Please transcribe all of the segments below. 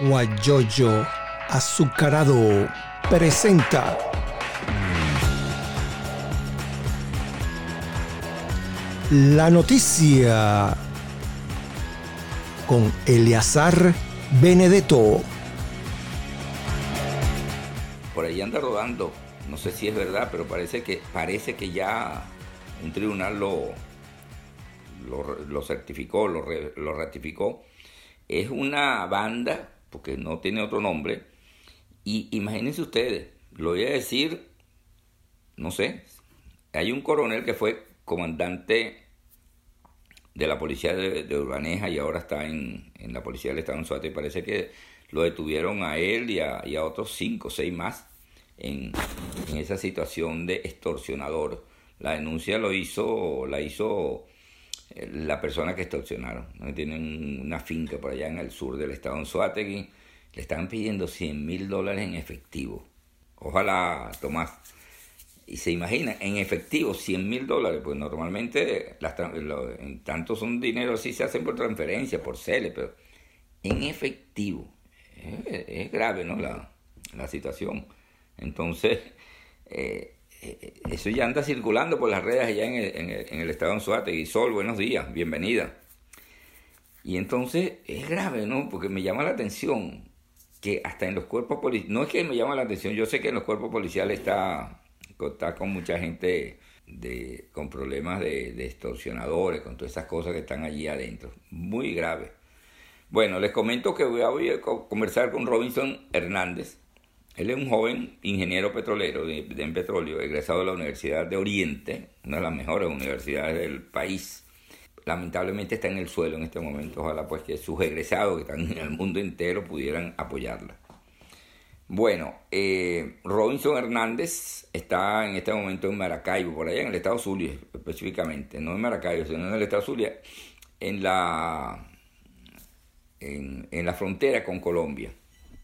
Guayoyo Azucarado presenta la noticia con Eleazar Benedetto. Por ahí anda rodando, no sé si es verdad, pero parece que, parece que ya un tribunal lo, lo, certificó, lo, lo ratificó. Es una banda porque no tiene otro nombre. Y imagínense ustedes, lo voy a decir, no sé, hay un coronel que fue comandante de la policía de, Urbaneja y ahora está en, la policía del Estado en Suárez y parece que lo detuvieron a él y a, otros cinco o seis más en, en, esa situación de extorsionador. La denuncia lo hizo, la hizo la persona que extorsionaron. Tienen una finca por allá en el sur del estado en Suátegui. Le estaban pidiendo 100 mil dólares en efectivo. Ojalá, Tomás. Y se imagina, en efectivo, 100 mil dólares. Pues normalmente, las, en tanto son dinero así, se hacen por transferencia, por CELE, pero en efectivo. Es, grave, ¿no? La, la situación. Entonces, eh, eh, eso ya anda circulando por las redes allá en el, en el, estado de Anzuate. Y Sol, buenos días, bienvenida. Y entonces es grave, ¿no? Porque me llama la atención que hasta en los cuerpos policiales, no es que me llama la atención, yo sé que en los cuerpos policiales está, está con mucha gente de, con problemas de, de extorsionadores, con todas esas cosas que están allí adentro. Muy grave. Bueno, les comento que voy a conversar con Robinson Hernández. Él es un joven ingeniero petrolero de, en petróleo, egresado de la Universidad de Oriente, una de las mejores universidades del país. Lamentablemente está en el suelo en este momento. Ojalá pues que sus egresados que están en el mundo entero pudieran apoyarla. Bueno, eh, Robinson Hernández está en este momento en Maracaibo, por allá en el estado Zulia específicamente, no en Maracaibo, sino en el estado Zulia, en la, en, en la frontera con Colombia.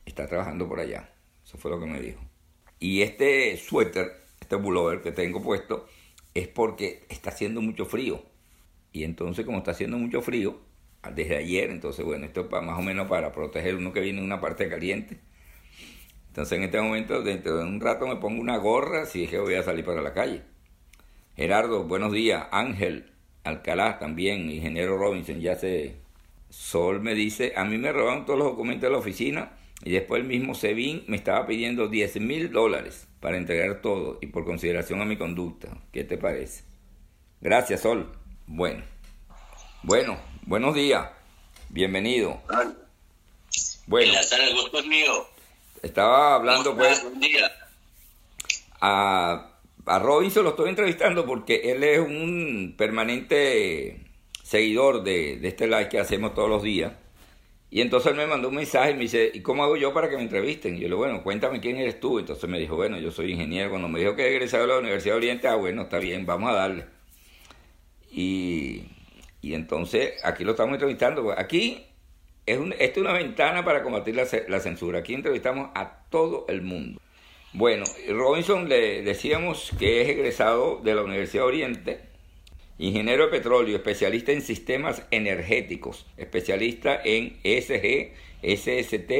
Está trabajando por allá. Fue lo que me dijo. Y este suéter, este pullover que tengo puesto, es porque está haciendo mucho frío. Y entonces, como está haciendo mucho frío, desde ayer, entonces, bueno, esto es más o menos para proteger uno que viene en una parte caliente. Entonces, en este momento, dentro de un rato me pongo una gorra si es que voy a salir para la calle. Gerardo, buenos días. Ángel Alcalá también, ingeniero Robinson, ya se... Sol me dice, a mí me robaron todos los documentos de la oficina y después el mismo SEBIN me estaba pidiendo 10 mil dólares para entregar todo y por consideración a mi conducta. ¿Qué te parece? Gracias, Sol. Bueno. Bueno, buenos días. Bienvenido. Bueno. El gusto es mío. Estaba hablando pues... A, a Robinson lo estoy entrevistando porque él es un permanente seguidor de, de este live que hacemos todos los días y entonces él me mandó un mensaje y me dice, ¿y cómo hago yo para que me entrevisten? Y yo le digo, bueno, cuéntame quién eres tú. Entonces me dijo, bueno, yo soy ingeniero. Cuando me dijo que he egresado de la Universidad de Oriente, ah, bueno, está bien, vamos a darle. Y, y entonces aquí lo estamos entrevistando. Aquí es un, esta es una ventana para combatir la, la censura. Aquí entrevistamos a todo el mundo. Bueno, Robinson le decíamos que es egresado de la Universidad de Oriente Ingeniero de petróleo, especialista en sistemas energéticos, especialista en ESG, SST,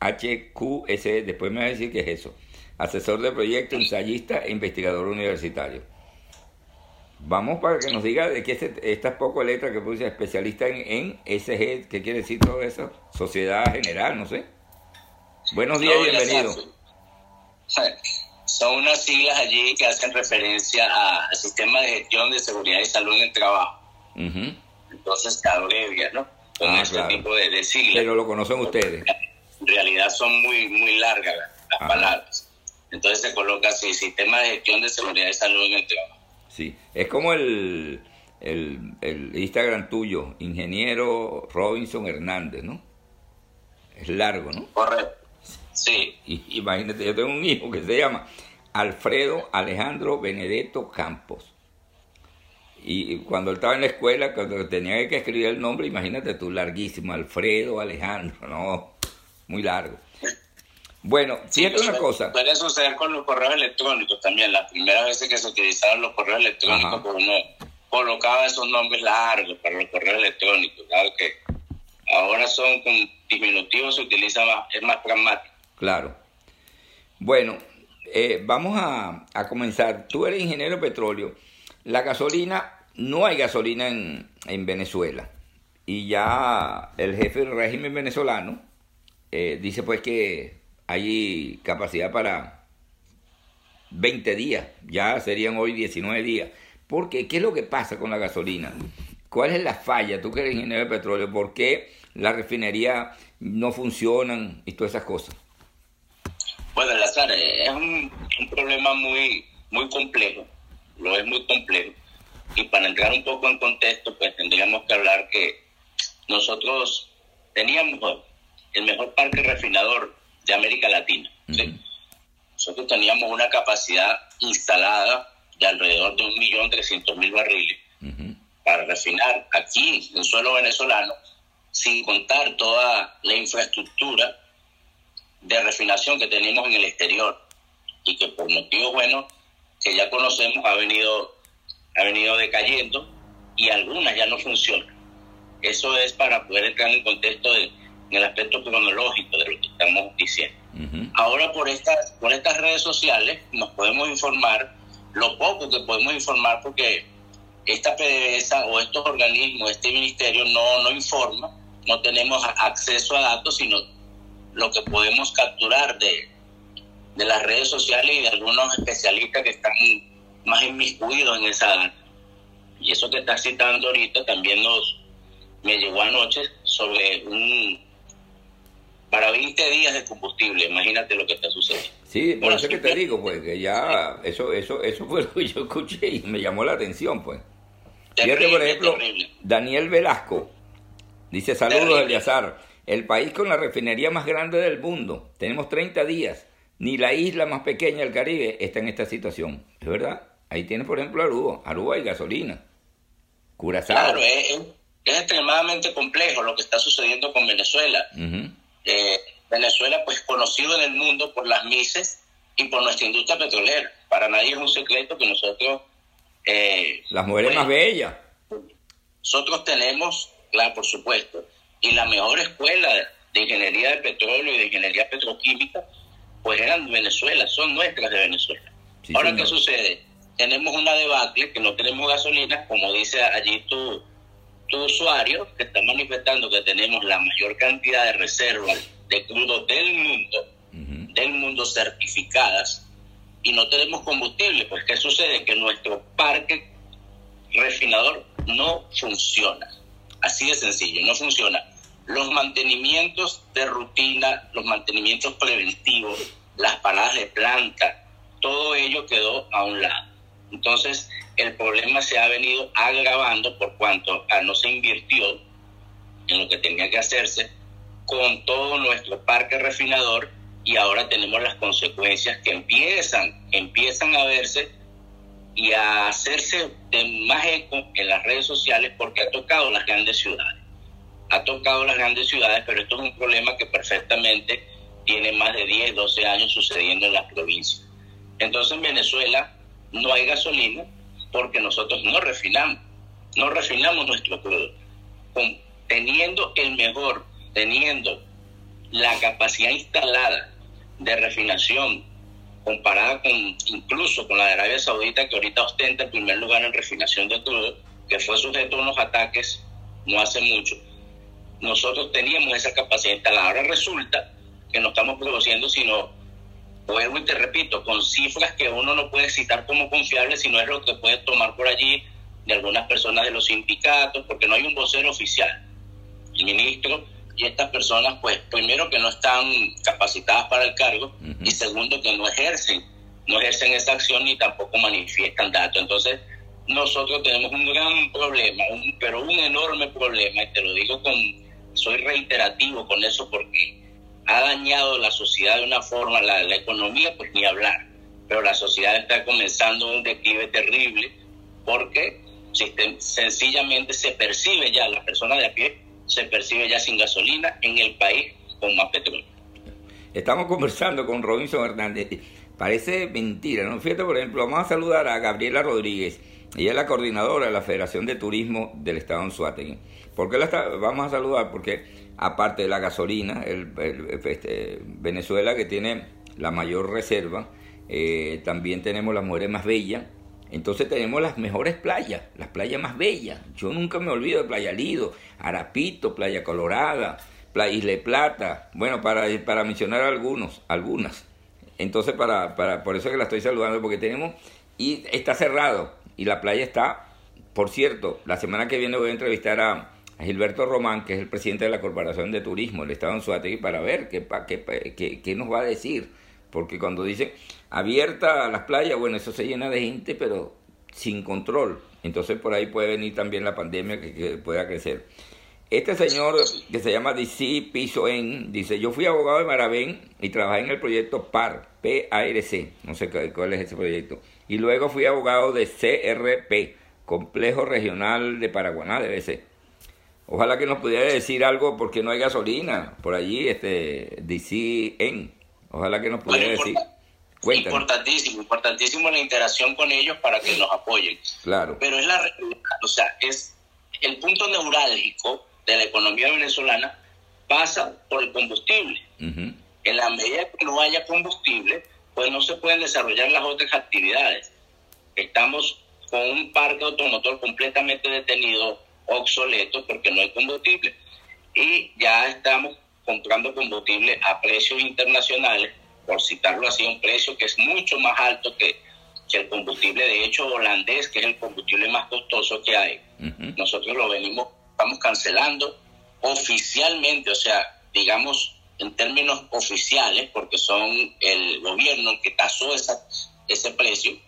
HQS, después me va a decir qué es eso. Asesor de proyecto, ensayista e investigador universitario. Vamos para que nos diga de qué es estas pocas letras que puse, especialista en, en SG, ¿qué quiere decir todo eso? Sociedad general, no sé. Buenos días, y bienvenido son unas siglas allí que hacen referencia al sistema de gestión de seguridad y salud en el trabajo. Entonces se abrevia, ¿no? Con ah, este tipo de, siglas. Pero lo conocen ustedes. En realidad son muy, muy largas las, palabras. Entonces se coloca así, sistema de gestión de seguridad y salud en el trabajo. Sí, es como el, el, el Instagram tuyo, ingeniero Robinson Hernández, ¿no? Es largo, ¿no? Correcto. Sí. imagínate, yo tengo un hijo que se llama Alfredo Alejandro Benedetto Campos. Y cuando él estaba en la escuela, cuando tenía que escribir el nombre, imagínate tú, larguísimo, Alfredo Alejandro, no, muy largo. Bueno, fíjate una cosa. Puede suceder con los correos electrónicos también. Las primeras veces que se utilizaron los correos electrónicos, pues uno colocaba esos nombres largos para los correos electrónicos. Claro que Ahora son con diminutivos, se utiliza más, es más pragmático. Claro. Bueno, eh, vamos a, a, comenzar. Tú eres ingeniero de petróleo. La gasolina, no hay gasolina en, en Venezuela. Y ya el jefe del régimen venezolano eh, dice pues que hay capacidad para 20 días, ya serían hoy 19 días. Porque, ¿qué es lo que pasa con la gasolina? ¿Cuál es la falla? Tú que eres ingeniero de petróleo, ¿por qué las refinerías no funcionan y todas esas cosas? Bueno, Lazar, es un, un problema muy, muy complejo, lo es muy complejo. Y para entrar un poco en contexto, pues tendríamos que hablar que nosotros teníamos el mejor parque refinador de América Latina. Nosotros teníamos una capacidad instalada de alrededor de 1.300.000 barriles para refinar aquí en suelo venezolano, sin contar toda la infraestructura de refinación que tenemos en el exterior y que por motivos buenos que ya conocemos ha venido, ha venido decayendo y algunas ya no funcionan. Eso es para poder entrar en contexto de, en el aspecto cronológico de lo que estamos diciendo. Ahora por estas, por estas redes sociales nos podemos informar lo poco que podemos informar porque esta PDVSA o estos organismos, este ministerio no, no informa, no tenemos acceso a datos, sino lo que podemos capturar de, de las redes sociales y de algunos especialistas que están más inmiscuidos en esa. Y eso que está citando ahorita también nos me llegó anoche sobre un para 20 días de combustible, imagínate lo que está sucediendo. Sí, por eso que te digo, pues, que ya eso, eso, eso fue lo que yo escuché y me llamó la atención, pues. Fíjate, por ejemplo, Daniel Velasco dice, saludos, Eliazar, el país con la refinería más grande del mundo, tenemos 30 días, ni la isla más pequeña del Caribe está en esta situación, ¿es verdad? Ahí tienes, por ejemplo, Aruba, Aruba y gasolina, Curazao. Claro, es, es, extremadamente complejo lo que está sucediendo con Venezuela. Eh, Venezuela, pues conocido en el mundo por las mises y por nuestra industria petrolera. Para nadie es un secreto que nosotros... Eh, las mujeres pues, más bellas. Nosotros tenemos, claro, por supuesto, y la mejor escuela de ingeniería de petróleo y de ingeniería petroquímica, pues eran de Venezuela, son nuestras de Venezuela. Ahora, ¿qué sucede? Tenemos una debacle que no tenemos gasolina, como dice allí tu, usuario que está manifestando que tenemos la mayor cantidad de reservas de crudo del mundo, del mundo certificadas, y no tenemos combustible, pues ¿qué sucede? Que nuestro parque refinador no funciona. Así de sencillo, no funciona. Los mantenimientos de rutina, los mantenimientos preventivos, las paradas de planta, todo ello quedó a un lado. Entonces, el problema se ha venido agravando por cuanto a no se invirtió en lo que tenía que hacerse con todo nuestro parque refinador y ahora tenemos las consecuencias que empiezan, empiezan a verse y a hacerse de más eco en las redes sociales porque ha tocado las grandes ciudades. Ha tocado las grandes ciudades, pero esto es un problema que perfectamente tiene más de 10, 12 años sucediendo en las provincias. Entonces en Venezuela no hay gasolina, porque nosotros no refinamos, no refinamos nuestro crudo. teniendo el mejor, teniendo la capacidad instalada de refinación comparada con incluso con la de Arabia Saudita, que ahorita ostenta el primer lugar en refinación de crudo, que fue sujeto a unos ataques no hace mucho, nosotros teníamos esa capacidad instalada. Ahora resulta que no estamos produciendo sino vuelvo y te repito, con cifras que uno no puede citar como confiables, sino es lo que puede tomar por allí de algunas personas de los sindicatos, porque no hay un vocero oficial. El ministro y estas personas, pues, primero que no están capacitadas para el cargo y segundo que no ejercen, no ejercen esa acción ni tampoco manifiestan datos. Entonces, nosotros tenemos un gran problema, un, pero un enorme problema, y te lo digo con, soy reiterativo con eso porque ha dañado la sociedad de una forma, la, economía pues ni hablar, pero la sociedad está comenzando un declive terrible porque sencillamente se percibe ya, la persona de a pie se percibe ya sin gasolina en el país con más petróleo. Estamos conversando con Robinson Hernández. Parece mentira, ¿no? Fíjate, por ejemplo, vamos a saludar a Gabriela Rodríguez. Ella es la coordinadora de la Federación de Turismo del Estado de Anzuategui. ¿Por qué la vamos a saludar? Porque aparte de la gasolina, el, este, Venezuela que tiene la mayor reserva, eh, también tenemos las mujeres más bellas, entonces tenemos las mejores playas, las playas más bellas. Yo nunca me olvido de Playa Lido, Arapito, Playa Colorada, Isla Plata, bueno, para, para mencionar algunos, algunas. Entonces, para, para, por eso que la estoy saludando, porque tenemos, y está cerrado, y la playa está, por cierto, la semana que viene voy a entrevistar a, Gilberto Román, que es el presidente de la Corporación de Turismo del Estado de Anzuategui, para ver qué, qué, nos va a decir. Porque cuando dice abierta las playas, bueno, eso se llena de gente, pero sin control. Entonces por ahí puede venir también la pandemia que, pueda crecer. Este señor que se llama DC Piso En dice, yo fui abogado de Maravén y trabajé en el proyecto PAR, P-A-R-C, no sé cuál es ese proyecto. Y luego fui abogado de CRP, Complejo Regional de Paraguaná, debe ser. Ojalá que nos pudiera decir algo porque no hay gasolina por allí, este DC En. Ojalá que nos pudiera decir. Importantísimo, importantísimo la interacción con ellos para que nos apoyen. Claro. Pero es la, o sea, es el punto neurálgico de la economía venezolana pasa por el combustible. En la medida que no haya combustible, pues no se pueden desarrollar las otras actividades. Estamos con un parque automotor completamente detenido, obsoleto, porque no hay combustible. Y ya estamos comprando combustible a precios internacionales, por citarlo así, un precio que es mucho más alto que, el combustible, de hecho, holandés, que es el combustible más costoso que hay. Nosotros lo venimos, estamos cancelando oficialmente, o sea, digamos, en términos oficiales, porque son el gobierno el que tasó esa, ese precio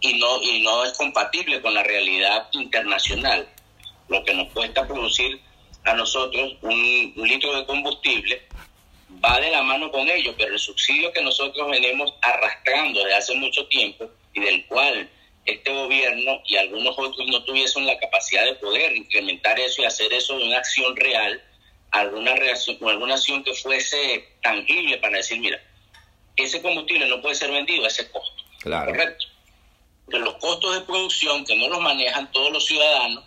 y no, y no es compatible con la realidad internacional. Lo que nos cuesta producir a nosotros un, litro de combustible va de la mano con ello, pero el subsidio que nosotros venimos arrastrando desde hace mucho tiempo y del cual este gobierno y algunos otros no tuviesen la capacidad de poder incrementar eso y hacer eso de una acción real, alguna reacción, alguna acción que fuese tangible para decir, mira, ese combustible no puede ser vendido a ese costo. Claro. Correcto. Que los costos de producción que no los manejan todos los ciudadanos,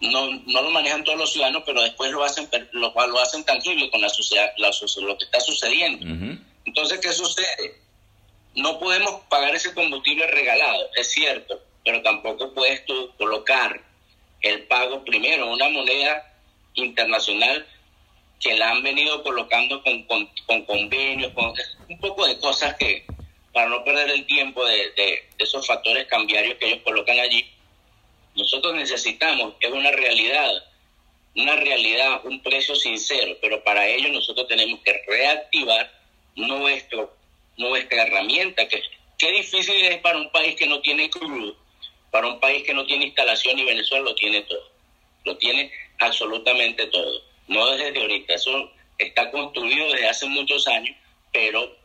no, no lo manejan todos los ciudadanos, pero después lo hacen lo, lo hacen tangible con la sociedad, lo que está sucediendo. Entonces, ¿qué sucede? No podemos pagar ese combustible regalado, es cierto, pero tampoco puedes tú colocar el pago primero en una moneda internacional que la han venido colocando con, con, convenios, con un poco de cosas que, para no perder el tiempo de, de, esos factores cambiarios que ellos colocan allí, nosotros necesitamos, es una realidad, una realidad, un precio sincero, pero para ello nosotros tenemos que reactivar nuestro, nuestra herramienta, que qué difícil es para un país que no tiene crudo, para un país que no tiene instalación y Venezuela lo tiene todo, lo tiene absolutamente todo. No desde ahorita, eso está construido desde hace muchos años, pero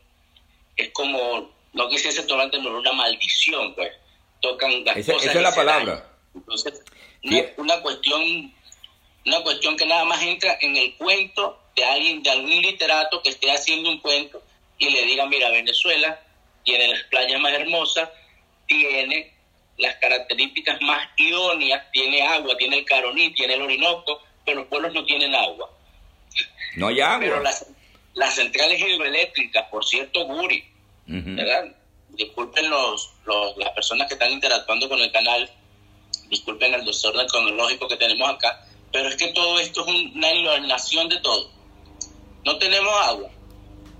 es como, no quisiese tomarte una maldición, pues, tocan las esa, Esa es la palabra. Entonces, una cuestión una cuestión que nada más entra en el cuento de alguien, de algún literato que esté haciendo un cuento y le diga, mira, Venezuela tiene las playas más hermosas, tiene las características más idóneas, tiene agua, tiene el Caroní, tiene el Orinoco, pero los pueblos no tienen agua. No hay agua. Pero las, las centrales hidroeléctricas, por cierto, Guri, ¿verdad? Disculpen los, los, las personas que están interactuando con el canal, disculpen el desorden cronológico que tenemos acá, pero es que todo esto es una iluminación de todo. No tenemos agua,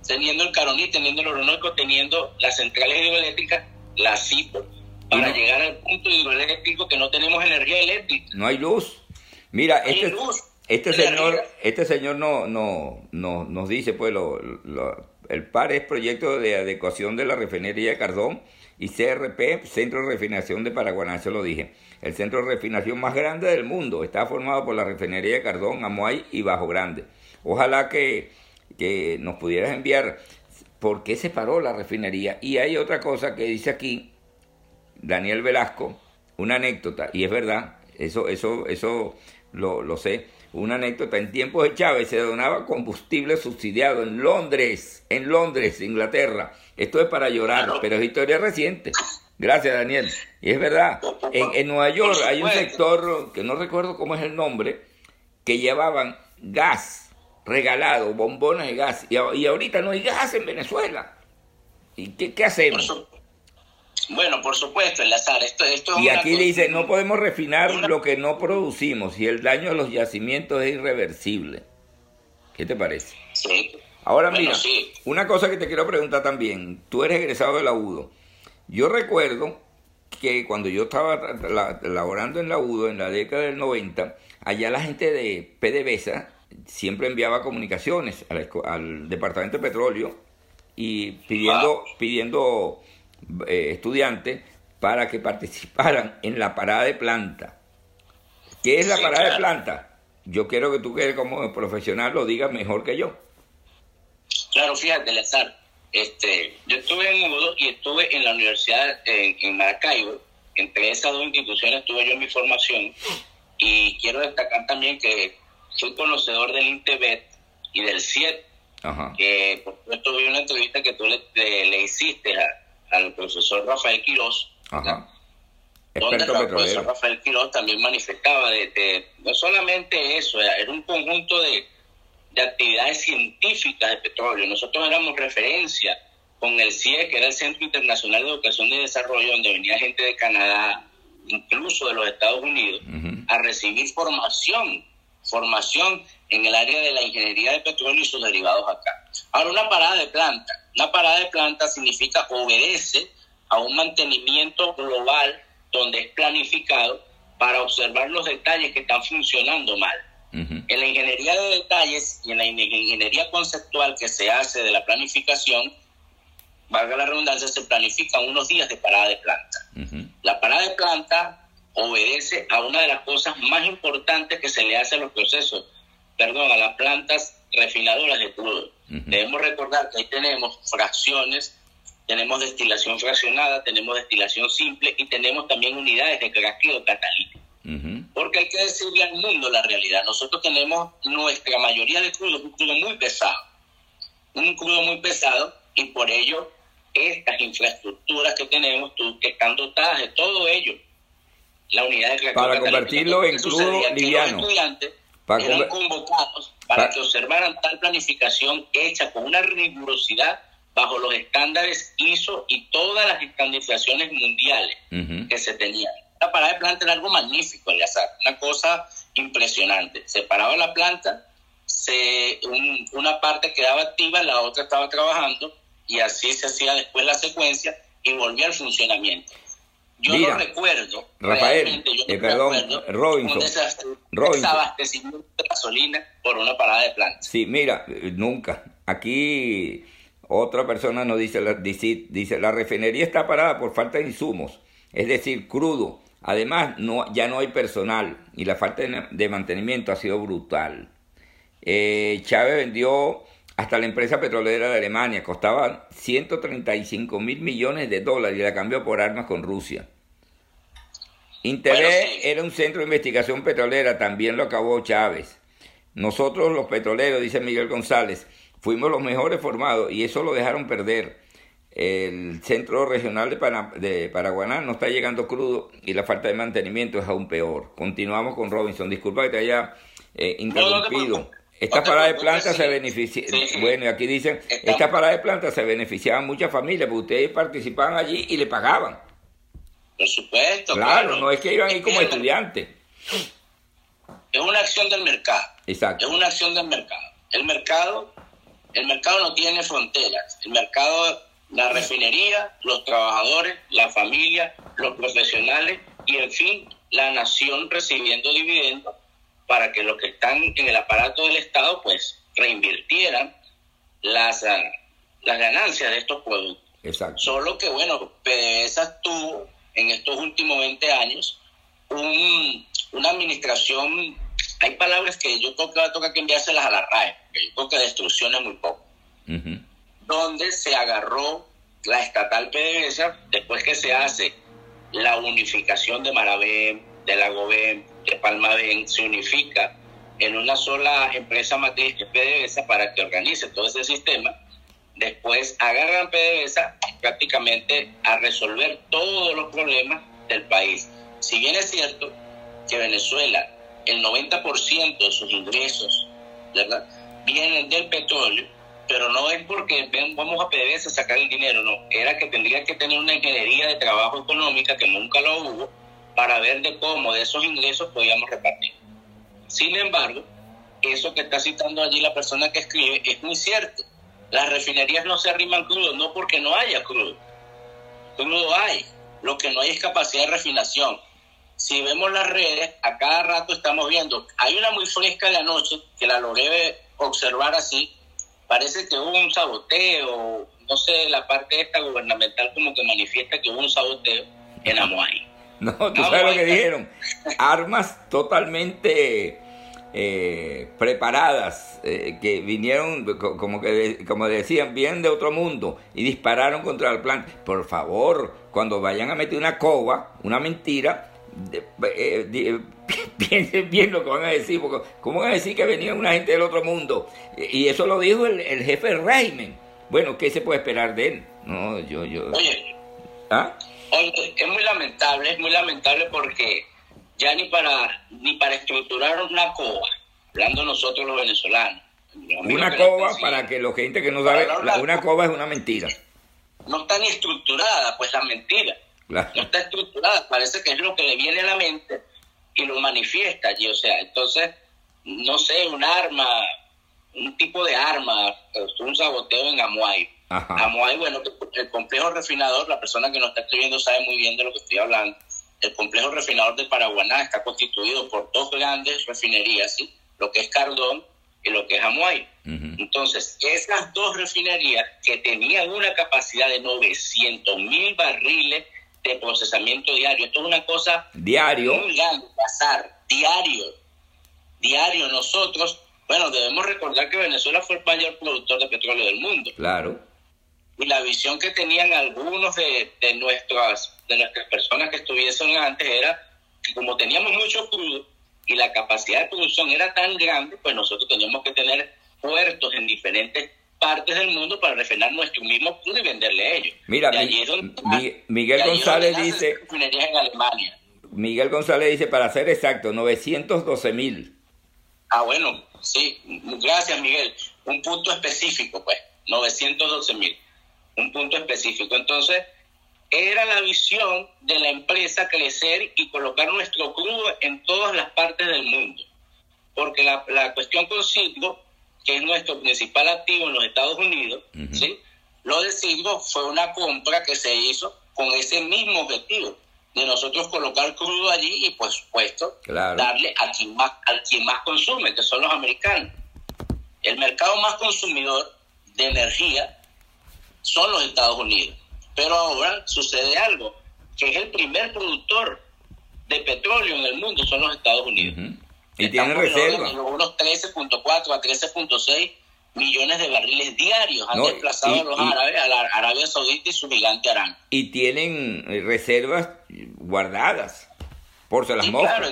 teniendo el Caroní, teniendo el Oronoco, teniendo las centrales hidroeléctricas, la CIPO, para llegar al punto hidroeléctrico que no tenemos energía eléctrica. No hay luz. Mira, este, este señor, este señor no, no, no, nos dice, pues, lo, el PAR es proyecto de adecuación de la refinería de Cardón y CRP, Centro de Refinación de Paraguaná, eso lo dije. El centro de refinación más grande del mundo está formado por la refinería de Cardón, Amuay y Bajo Grande. Ojalá que, que nos pudieras enviar por qué se paró la refinería. Y hay otra cosa que dice aquí Daniel Velasco, una anécdota, y es verdad, eso, eso, eso lo, lo sé. Una anécdota, en tiempos de Chávez se donaba combustible subsidiado en Londres, en Londres, Inglaterra. Esto es para llorar, pero es historia reciente. Gracias, Daniel. Y es verdad, en, en Nueva York hay un sector, que no recuerdo cómo es el nombre, que llevaban gas regalado, bombones de gas, y, y ahorita no hay gas en Venezuela. ¿Y qué, qué hacemos? bueno, por supuesto, el azar. Esto, esto y aquí dice, no podemos refinar lo que no producimos y el daño a los yacimientos es irreversible. ¿Qué te parece? Sí. Ahora mira, una cosa que te quiero preguntar también. Tú eres egresado de la UDO. Yo recuerdo que cuando yo estaba laborando en la UDO en la década del 90, allá la gente de PDVSA siempre enviaba comunicaciones al, Departamento de Petróleo y pidiendo, pidiendo eh, estudiantes para que participaran en la parada de planta. ¿Qué es la parada de planta? Yo quiero que tú, que eres como profesional, lo digas mejor que yo. Claro, fíjate, Lazar. Este, yo estuve en Udo y estuve en la universidad en, Maracaibo. Entre esas dos instituciones tuve yo mi formación. Y quiero destacar también que soy conocedor del INTEBET y del CIET. Que por supuesto vi una entrevista que tú le, le hiciste a, al profesor Rafael Quirós, donde el profesor Rafael Quirós también manifestaba de, no solamente eso, era un conjunto de, de actividades científicas de petróleo. Nosotros éramos referencia con el CIE, que era el Centro Internacional de Educación y Desarrollo, donde venía gente de Canadá, incluso de los Estados Unidos, a recibir formación, formación en el área de la ingeniería de petróleo y sus derivados acá. Ahora, una parada de planta una parada de planta significa obedece a un mantenimiento global donde es planificado para observar los detalles que están funcionando mal. En la ingeniería de detalles y en la ingeniería conceptual que se hace de la planificación, valga la redundancia, se planifican unos días de parada de planta. La parada de planta obedece a una de las cosas más importantes que se le hace a los procesos, perdón, a las plantas refinadoras de crudo. Debemos recordar que ahí tenemos fracciones, tenemos destilación fraccionada, tenemos destilación simple y tenemos también unidades de craqueo catalítico. Porque hay que decirle al mundo la realidad. Nosotros tenemos nuestra mayoría de crudo, un crudo muy pesado. Un crudo muy pesado y por ello estas infraestructuras que tenemos, que están dotadas de todo ello, la unidad de Para convertirlo en crudo liviano. Para eran convocados para que observaran tal planificación hecha con una rigurosidad bajo los estándares ISO y todas las estandarizaciones mundiales que se tenían. La parada de planta era algo magnífico, azar, una cosa impresionante. Se paraba la planta, se, una parte quedaba activa, la otra estaba trabajando y así se hacía después la secuencia y volvía al funcionamiento. Yo no recuerdo. Rafael, eh, perdón, Robinson. Desabastecimiento de gasolina por una parada de planta. Sí, mira, eh, nunca. Aquí otra persona nos dice, dice, dice, la refinería está parada por falta de insumos, es decir, crudo. Además, no, ya no hay personal y la falta de, mantenimiento ha sido brutal. Eh, Chávez vendió hasta la empresa petrolera de Alemania, costaba 135 mil millones de dólares y la cambió por armas con Rusia. Interés era un centro de investigación petrolera, también lo acabó Chávez. Nosotros los petroleros, dice Miguel González, fuimos los mejores formados y eso lo dejaron perder. El centro regional de, de Paraguaná no está llegando crudo y la falta de mantenimiento es aún peor. Continuamos con Robinson. Disculpa que te haya eh, interrumpido. Esta parada de planta se beneficia, bueno, aquí dicen, esta parada de planta se beneficiaban muchas familias, porque ustedes participaban allí y le pagaban. Por supuesto. Claro, no es que iban ahí como estudiantes. Es una acción del mercado. Exacto. Es una acción del mercado. El mercado, el mercado no tiene fronteras. El mercado, la refinería, los trabajadores, la familia, los profesionales y en fin, la nación recibiendo dividendos para que los que están en el aparato del Estado pues reinvirtieran las, ah, las ganancias de estos productos. Exacto. Solo que, bueno, PDVSA tuvo en estos últimos 20 años un, una administración, hay palabras que yo creo que va a tocar que enviárselas a la RAE, que yo creo que destrucción es muy poco, donde se agarró la estatal PDVSA después que se hace la unificación de Marabén, de la GOBEM, que Palmaven se unifica en una sola empresa matriz que es PDVSA para que organice todo ese sistema. Después agarran PDVSA, prácticamente a resolver todos los problemas del país. Si bien es cierto que Venezuela, el 90% de sus ingresos, ¿verdad? Vienen del petróleo, pero no es porque vamos a PDVSA sacar el dinero, no, era que tendría que tener una ingeniería de trabajo económica que nunca lo hubo para ver de cómo de esos ingresos podíamos repartir. Sin embargo, eso que está citando allí la persona que escribe es muy cierto. Las refinerías no se arriman crudo, no porque no haya crudo. Crudo hay. Lo que no hay es capacidad de refinación. Si vemos las redes, a cada rato estamos viendo, hay una muy fresca de anoche, que la logré observar así, parece que hubo un saboteo, no sé, la parte esta gubernamental como que manifiesta que hubo un saboteo en Amoay. No, tú sabes lo que dijeron. Armas totalmente eh, preparadas, eh, que vinieron, como, que como decían, vienen de otro mundo y dispararon contra el plan. Por favor, cuando vayan a meter una coba, una mentira, eh, piensen bien lo que van a decir, porque ¿cómo van a decir que venía una gente del otro mundo? Y eso lo dijo el, jefe Reimen. Bueno, ¿qué se puede esperar de él? No, yo, yo... Oye, ¿Ah? es muy lamentable, es muy lamentable porque ya ni para, ni para estructurar una coba, hablando nosotros los venezolanos. una coba, para que los gente que no sabe, una coba es una mentira. No está ni estructurada, pues la mentira. No está estructurada, parece que es lo que le viene a la mente y lo manifiesta allí. O sea, entonces, no sé, un arma, un tipo de arma, un saboteo en Amuay. Amuay, bueno, el complejo refinador, la persona que nos está escribiendo sabe muy bien de lo que estoy hablando. El complejo refinador de Paraguaná está constituido por dos grandes refinerías, ¿sí? lo que es Cardón y lo que es Amuay. Entonces, esas dos refinerías que tenían una capacidad de 900 mil barriles de procesamiento diario. Esto es una cosa diario. muy grande, pasar diario. Diario nosotros, bueno, debemos recordar que Venezuela fue el mayor productor de petróleo del mundo. Claro. Y la visión que tenían algunos de, de nuestras, de nuestras personas que estuviesen antes era que como teníamos mucho crudo y la capacidad de producción era tan grande, pues nosotros teníamos que tener puertos en diferentes partes del mundo para refinar nuestro mismo crudo y venderle a ellos. Mira, Miguel González dice... En Alemania. Miguel González dice, para ser exacto, 912 mil. Ah, bueno, sí, gracias Miguel. Un punto específico, pues, 912 mil. Un punto específico. Entonces, era la visión de la empresa crecer y colocar nuestro crudo en todas las partes del mundo. Porque la, la cuestión con que es nuestro principal activo en los Estados Unidos, ¿sí? Lo de fue una compra que se hizo con ese mismo objetivo, de nosotros colocar crudo allí y, por supuesto, darle a quien, más, a quien más consume, que son los americanos. El mercado más consumidor de energía son los Estados Unidos. Pero ahora sucede algo, que es el primer productor de petróleo en el mundo, son los Estados Unidos. Y tiene reserva. Unos 13.4 a 13.6 millones de barriles diarios han desplazado a los árabes a la Arabia Saudita y su gigante Arán. Y tienen eh, reservas guardadas por se las Claro,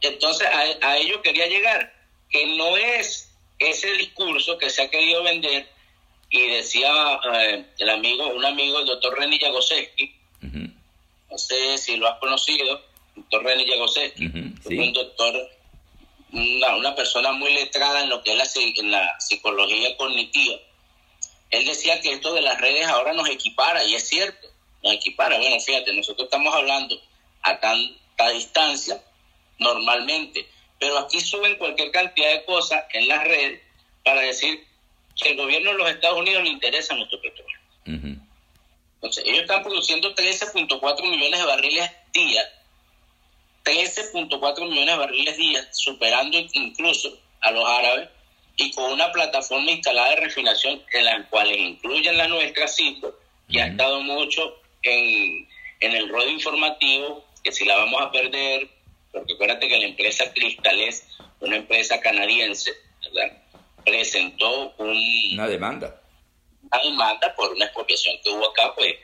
entonces, a, ello quería llegar, que no es ese discurso que se ha querido vender y decía eh, el amigo, un amigo, el doctor René Jagoseski, no sé si lo has conocido, doctor René Jagoseski, un doctor, una, persona muy letrada en lo que es la, en la psicología cognitiva. Él decía que esto de las redes ahora nos equipara, y es cierto, nos equipara. Bueno, fíjate, nosotros estamos hablando a tanta distancia normalmente, pero aquí suben cualquier cantidad de cosas en las redes para decir que el gobierno de los Estados Unidos le interesa nuestro petróleo. Entonces, ellos están produciendo 13.4 millones de barriles día 13.4 millones de barriles día, superando incluso a los árabes y con una plataforma instalada de refinación en la cual incluyen la nuestra CITO, que ha estado mucho en, el ruedo informativo, que si la vamos a perder, porque acuérdate que la empresa Cristal es una empresa canadiense, ¿verdad? presentó una demanda. Una demanda por una expropiación que hubo acá, pues,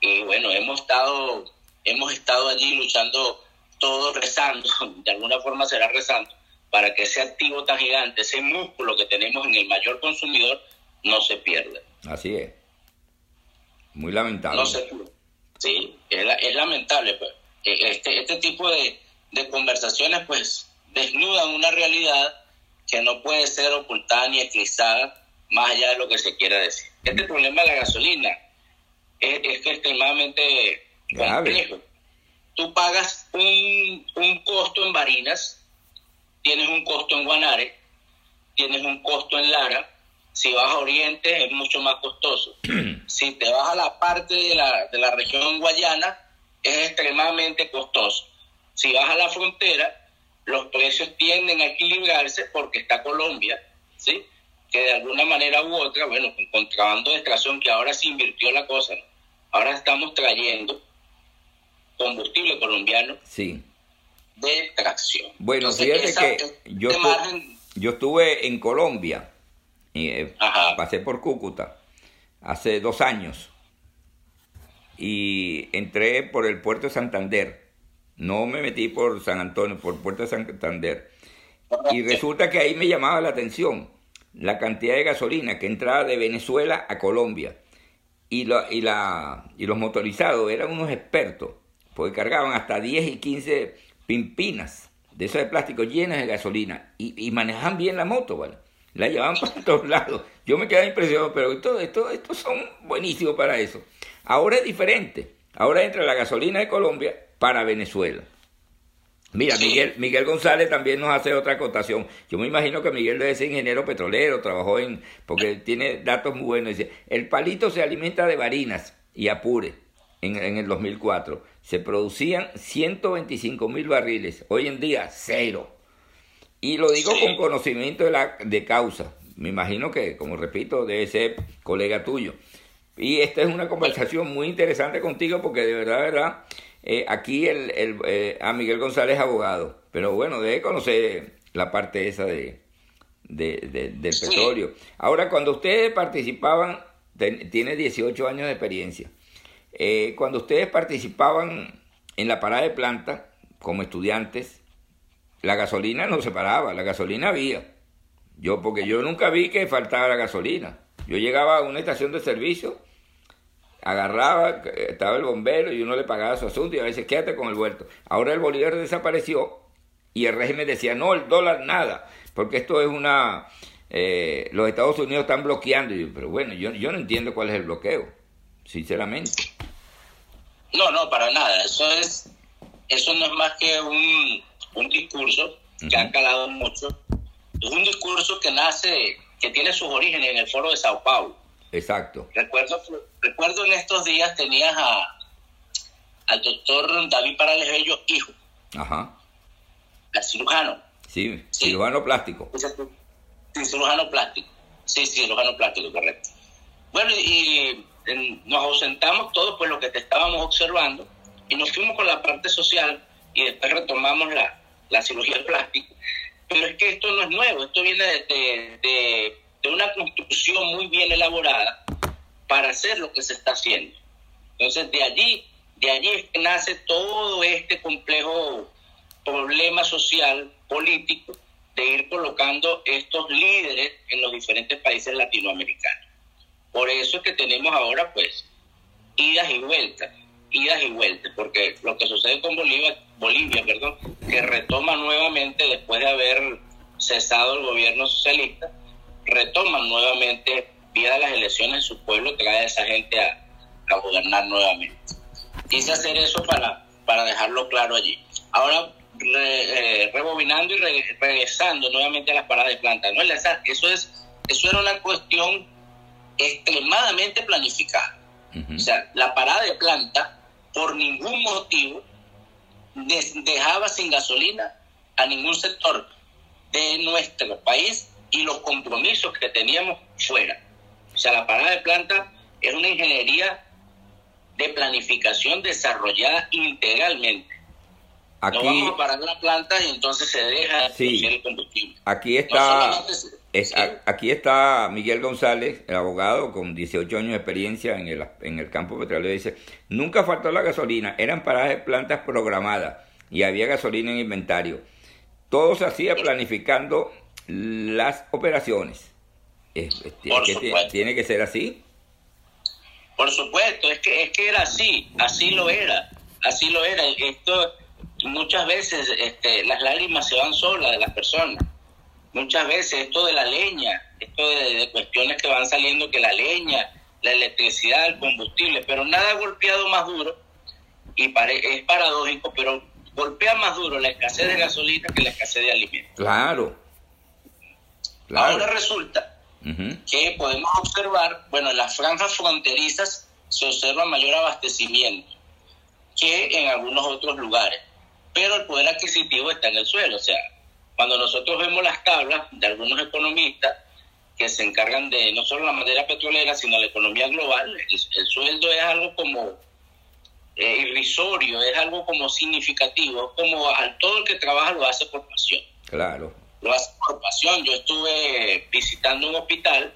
y bueno, hemos estado, hemos estado allí luchando todos rezando, de alguna forma será rezando, para que ese activo tan gigante, ese músculo que tenemos en el mayor consumidor, no se pierda. Así es. Muy lamentable. No sé, sí, es, lamentable. Pues. E, este, este tipo de, de conversaciones pues desnudan una realidad que no puede ser ocultada ni eclipsada más allá de lo que se quiera decir. Este problema de la gasolina es, es extremadamente complejo. Tú pagas un, un costo en Barinas, tienes un costo en Guanare, tienes un costo en Lara, si vas a Oriente es mucho más costoso. si te vas a la parte de la, de la región guayana, es extremadamente costoso. Si vas a la frontera, los precios tienden a equilibrarse porque está Colombia, ¿sí? que de alguna manera u otra, bueno, con contrabando de extracción, que ahora se invirtió la cosa, ahora estamos trayendo combustible colombiano sí. de extracción. Bueno, fíjate que yo, yo estuve en Colombia, eh, pasé por Cúcuta hace dos años y entré por el puerto de Santander. No me metí por San Antonio, por puerto de Santander. Y resulta que ahí me llamaba la atención la cantidad de gasolina que entraba de Venezuela a Colombia. Y, y, la, y los motorizados eran unos expertos, porque cargaban hasta 10 y 15 pimpinas de esos de plástico llenas de gasolina y, y manejaban bien la moto, ¿vale? La llevaban para todos lados. Yo me quedaba impresionado, pero estos esto, esto son buenísimos para eso. Ahora es diferente. Ahora entra la gasolina de Colombia para Venezuela. Mira, Miguel, Miguel González también nos hace otra acotación. Yo me imagino que Miguel debe ser ingeniero petrolero, trabajó en, porque tiene datos muy buenos. Dice, el palito se alimenta de varinas y apure en, en el 2004. Se producían 125 mil barriles, hoy en día cero. Y lo digo con conocimiento de, la, de causa. Me imagino que, como repito, debe ser colega tuyo. Y esta es una conversación muy interesante contigo porque de verdad, de verdad, eh, aquí el, el eh, a Miguel González abogado, pero bueno, debe conocer la parte esa de, del petróleo. Ahora, cuando ustedes participaban, tiene 18 años de experiencia, eh, cuando ustedes participaban en la parada de planta como estudiantes, la gasolina no se paraba, la gasolina había. Yo, porque yo nunca vi que faltaba la gasolina. Yo llegaba a una estación de servicio, agarraba, estaba el bombero y uno le pagaba su asunto y a veces quédate con el vuelto. Ahora el bolívar desapareció y el régimen decía, no, el dólar nada, porque esto es una... Eh, los Estados Unidos están bloqueando, y pero bueno, yo, yo no entiendo cuál es el bloqueo, sinceramente. No, no, para nada, eso es, eso no es más que un, un discurso que ha calado mucho, es un discurso que nace que tiene sus orígenes en el foro de Sao Paulo. Exacto. Recuerdo, recuerdo en estos días tenías a, al doctor David Parales Bello, hijo. Ajá. Al cirujano. Sí, cirujano plástico. Sí, cirujano plástico. Sí, cirujano plástico, correcto. Bueno, y, nos ausentamos todos por lo que te estábamos observando y nos fuimos con la parte social y después retomamos la, la cirugía plástica pero es que esto no es nuevo, esto viene de, de, una construcción muy bien elaborada para hacer lo que se está haciendo. Entonces, de allí, de allí es que nace todo este complejo problema social, político, de ir colocando estos líderes en los diferentes países latinoamericanos. Por eso es que tenemos ahora, pues, idas y vueltas, idas y vueltas, porque lo que sucede con Bolivia Bolivia, perdón, que retoma nuevamente, después de haber cesado el gobierno socialista, retoman nuevamente, vía las elecciones, su pueblo trae a esa gente a, gobernar nuevamente. Quise hacer eso para, para dejarlo claro allí. Ahora, eh, rebobinando y regresando nuevamente a las paradas de planta, ¿no? Eso, es, eso era una cuestión extremadamente planificada. O sea, la parada de planta, por ningún motivo, dejaba sin gasolina a ningún sector de nuestro país y los compromisos que teníamos fuera. O sea, la parada de planta es una ingeniería de planificación desarrollada integralmente. Aquí, no vamos a parar la planta y entonces se deja sí, el combustible. Aquí está, aquí está Miguel González, el abogado con 18 años de experiencia en el, en el campo petrolero. Dice, nunca faltó la gasolina, eran paradas de plantas programadas y había gasolina en inventario. Todo se hacía planificando las operaciones. tiene que ser así. Por supuesto, es que, es que era así, así lo era, así lo era. Esto, muchas veces este, las lágrimas se van solas de las personas. Muchas veces esto de la leña, esto de, cuestiones que van saliendo, que la leña, la electricidad, el combustible, pero nada ha golpeado más duro, y es paradójico, pero golpea más duro la escasez de gasolina que la escasez de alimentos. Claro. claro. Ahora resulta que podemos observar, bueno, en las franjas fronterizas se observa mayor abastecimiento que en algunos otros lugares, pero el poder adquisitivo está en el suelo. O sea, cuando nosotros vemos las tablas de algunos economistas que se encargan de no solo la madera petrolera, sino la economía global, el, sueldo es algo como eh, irrisorio, es algo como significativo, como al todo el que trabaja lo hace por pasión. Claro lo hace por pasión. Yo estuve visitando un hospital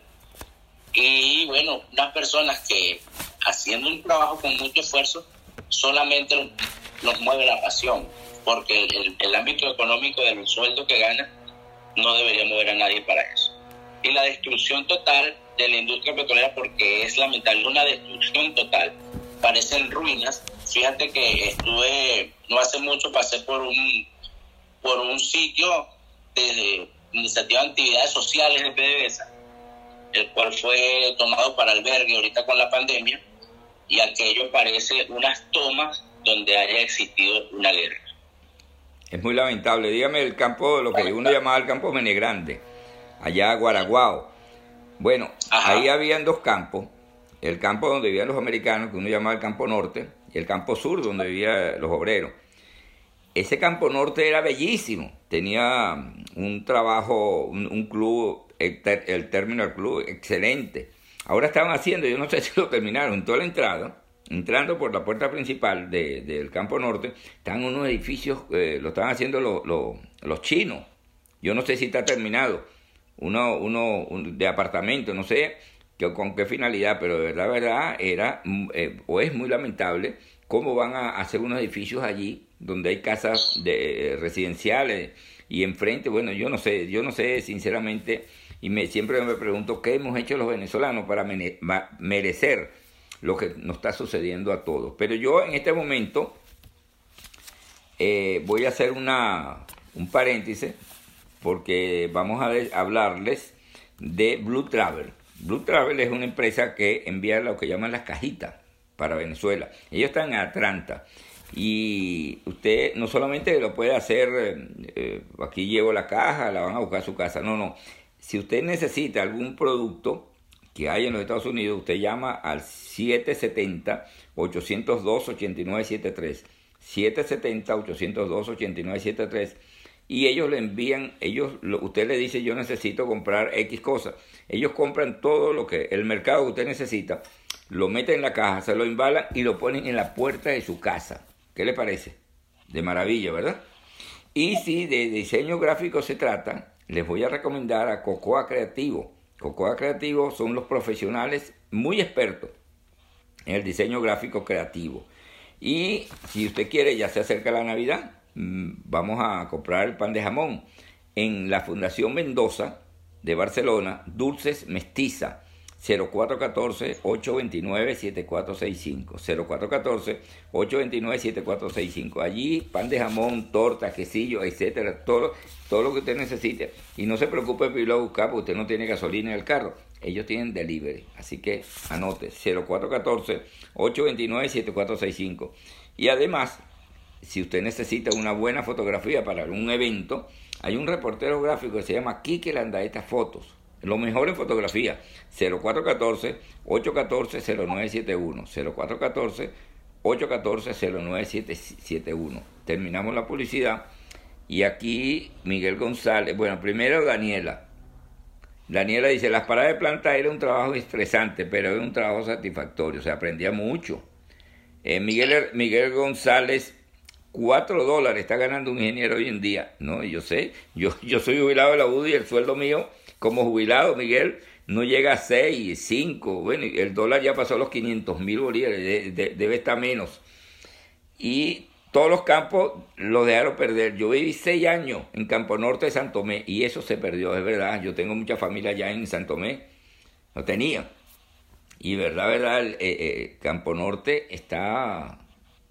y bueno, unas personas que haciendo un trabajo con mucho esfuerzo solamente nos mueve la pasión, porque el, ámbito económico del sueldo que gana no debería mover a nadie para eso. Y la destrucción total de la industria petrolera, porque es lamentable, una destrucción total. Parecen ruinas. Fíjate que estuve, no hace mucho, pasé por un, por un sitio de iniciativa de actividades sociales de PDVSA, el cual fue tomado para albergue ahorita con la pandemia, y aquello parece unas tomas donde haya existido una guerra. Es muy lamentable. Dígame el campo, lo que uno llamaba el campo Menegrande, allá Guaraguao. Bueno, ahí habían dos campos. El campo donde vivían los americanos, que uno llamaba el campo norte, y el campo sur, donde vivían los obreros. Ese campo norte era bellísimo tenía un trabajo, un, club, el, el Terminal Club, excelente. Ahora estaban haciendo, yo no sé si lo terminaron, toda la entrada, entrando por la puerta principal del Campo Norte, están unos edificios, eh, lo estaban haciendo los chinos. Yo no sé si está terminado. Uno, uno de apartamento, no sé con qué finalidad, pero de verdad, verdad, era mm, eh, o es muy lamentable cómo van a hacer unos edificios allí donde hay casas de, residenciales y enfrente, bueno, yo no sé, yo no sé sinceramente y me, siempre me pregunto qué hemos hecho los venezolanos para merecer lo que nos está sucediendo a todos. Pero yo en este momento eh, voy a hacer una, un paréntesis porque vamos a hablarles de Blue Travel. Blue Travel es una empresa que envía lo que llaman las cajitas para Venezuela. Ellos están en Atlanta. Y usted no solamente lo puede hacer, eh, eh, aquí llevo la caja, la van a buscar a su casa. No, no. Si usted necesita algún producto que hay en los Estados Unidos, usted llama al 770-802-8973. 770-802-8973 y ellos le envían, ellos, usted le dice yo necesito comprar X cosas. Ellos compran todo lo que el mercado que usted necesita, lo meten en la caja, se lo embalan y lo ponen en la puerta de su casa. ¿Qué le parece? De maravilla, ¿verdad? Y si de diseño gráfico se trata, les voy a recomendar a Cocoa Creativo. Cocoa Creativo son los profesionales muy expertos en el diseño gráfico creativo. Y si usted quiere, ya se acerca la Navidad, mm, vamos a comprar el pan de jamón. En la Fundación Mendoza de Barcelona, Dulces Mestiza 0414-829-7465. 0414-829-7465. Allí pan de jamón, torta, quesillo, etcétera, todo, todo lo que usted necesite. Y no se preocupe por irlo a buscar porque usted no tiene gasolina en el carro. Ellos tienen delivery. Así que anote 0414-829-7465. Y además, si usted necesita una buena fotografía para un evento, hay un reportero gráfico que se llama Kike Landaeta Fotos lo mejor en fotografía, 0414-814-0971. 0414-814-0971. Terminamos la publicidad. Y aquí Miguel González, bueno, primero Daniela. Daniela dice, las paradas de planta era un trabajo estresante, pero era un trabajo satisfactorio, se aprendía mucho. Eh, Miguel, Miguel González, 4 dólares está ganando un ingeniero hoy en día. No, yo sé, yo, yo soy jubilado de la UDI y el sueldo mío como jubilado, Miguel, no llega a 6, 5, bueno, el dólar ya pasó a los 500 mil bolívares, debe estar menos. Y todos los campos los dejaron perder. Yo viví 6 años en Campo Norte de San Tomé y eso se perdió, es verdad. Yo tengo mucha familia allá en San Tomé, lo tenía. Y verdad, verdad, eh, eh, Campo Norte está,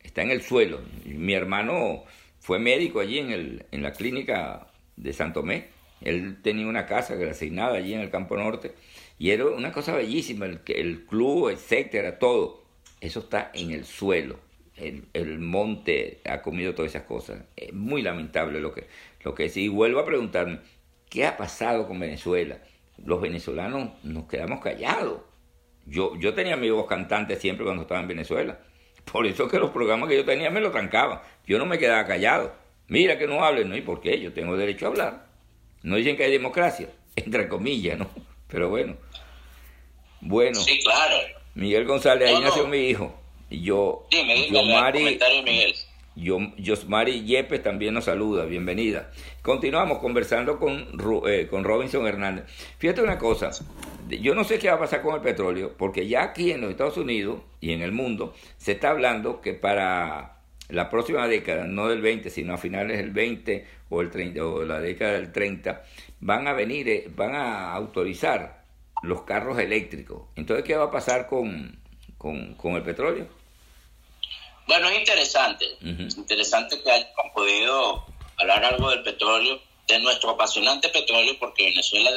está en el suelo. Mi hermano fue médico allí en, el, en la clínica de Santomé. Él tenía una casa que le asignaba allí en el Campo Norte. Y era una cosa bellísima, el, el club, etcétera, todo. Eso está en el suelo. El, el, monte ha comido todas esas cosas. Es muy lamentable lo que, lo que es. Y vuelvo a preguntarme, ¿qué ha pasado con Venezuela? Los venezolanos nos quedamos callados. Yo, yo tenía mi voz cantante siempre cuando estaba en Venezuela. Por eso que los programas que yo tenía me lo trancaban. Yo no me quedaba callado. Mira que no hablen, ¿no? ¿Y por qué? Yo tengo derecho a hablar. No dicen que hay democracia, entre comillas, ¿no? Pero bueno. Bueno. Sí, claro. Miguel González, ahí nació mi hijo. Y yo, Dime, yo Mari, Miguel. Yo, Yosmari Yepes también nos saluda, bienvenida. Continuamos conversando con, eh, con Robinson Hernández. Fíjate una cosa, yo no sé qué va a pasar con el petróleo, porque ya aquí en los Estados Unidos y en el mundo se está hablando que para la próxima década, no del 20, sino a finales del 20 o, el 30, o la década del 30, van a venir, eh, van a autorizar los carros eléctricos. Entonces, ¿qué va a pasar con, con, el petróleo? Bueno, es interesante, interesante que hayan podido hablar algo del petróleo, de nuestro apasionante petróleo, porque Venezuela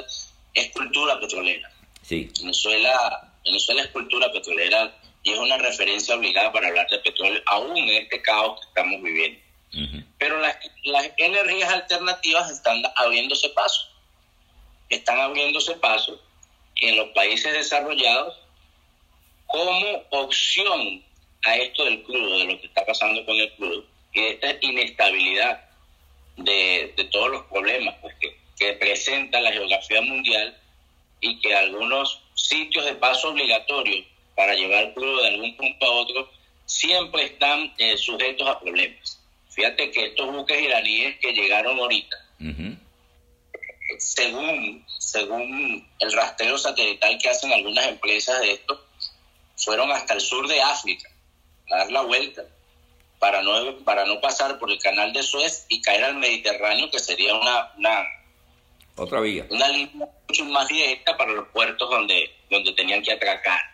es cultura petrolera. Venezuela, Venezuela es cultura petrolera y es una referencia obligada para hablar de petróleo, aún en este caos que estamos viviendo. Pero las, las, energías alternativas están abriéndose paso. Están abriéndose paso en los países desarrollados como opción a esto del crudo, de lo que está pasando con el crudo y de esta inestabilidad de, de todos los problemas pues, que, que presenta la geografía mundial y que algunos sitios de paso obligatorio para llevar crudo de algún punto a otro siempre están eh, sujetos a problemas. Fíjate que estos buques iraníes que llegaron ahorita, según, según el rastreo satelital que hacen algunas empresas de esto, fueron hasta el sur de África a dar la vuelta para no, para no pasar por el canal de Suez y caer al Mediterráneo, que sería una, una otra vía. Una línea mucho más directa para los puertos donde, donde tenían que atracar.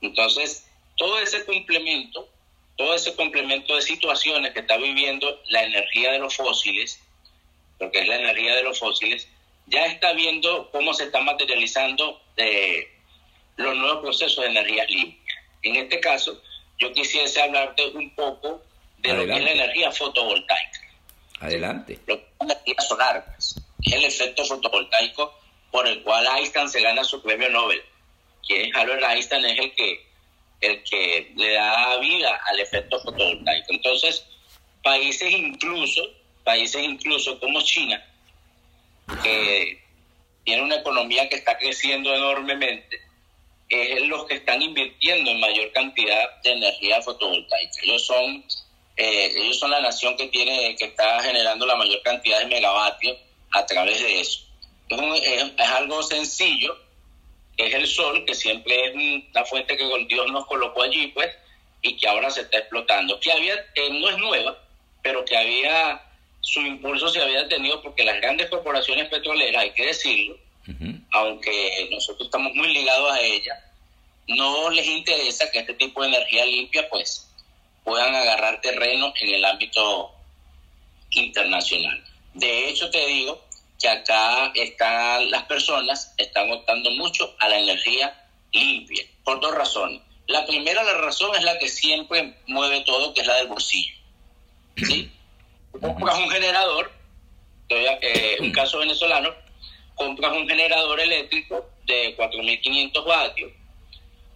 Entonces, todo ese complemento, todo ese complemento de situaciones que está viviendo la energía de los fósiles, porque es la energía de los fósiles, ya está viendo cómo se está materializando eh, los nuevos procesos de energía limpia. En este caso, yo quisiese hablarte un poco de lo que es la energía fotovoltaica. Adelante. Lo que es la energía solar. Pues es el efecto fotovoltaico por el cual Einstein se gana su premio Nobel. Quien Albert Einstein es el que, el que le da vida al efecto fotovoltaico. Entonces, países incluso, países incluso como China, que tiene una economía que está creciendo enormemente, es los que están invirtiendo en mayor cantidad de energía fotovoltaica. Ellos son, eh, ellos son la nación que tiene, que está generando la mayor cantidad de megavatios a través de eso. Es, algo sencillo, que es el sol, que siempre es la fuente que Dios nos colocó allí, pues, y que ahora se está explotando. Que había, no es nueva, pero que había, su impulso se había tenido porque las grandes corporaciones petroleras, hay que decirlo, aunque nosotros estamos muy ligados a ellas, no les interesa que este tipo de energía limpia, pues, puedan agarrar terreno en el ámbito internacional. De hecho, te digo que acá están las personas están optando mucho a la energía limpia, por dos razones. La primera la razón es la que siempre mueve todo, que es la del bolsillo. ¿Sí? Compras un generador, eh, un caso venezolano, compras un generador eléctrico de 4.500 vatios,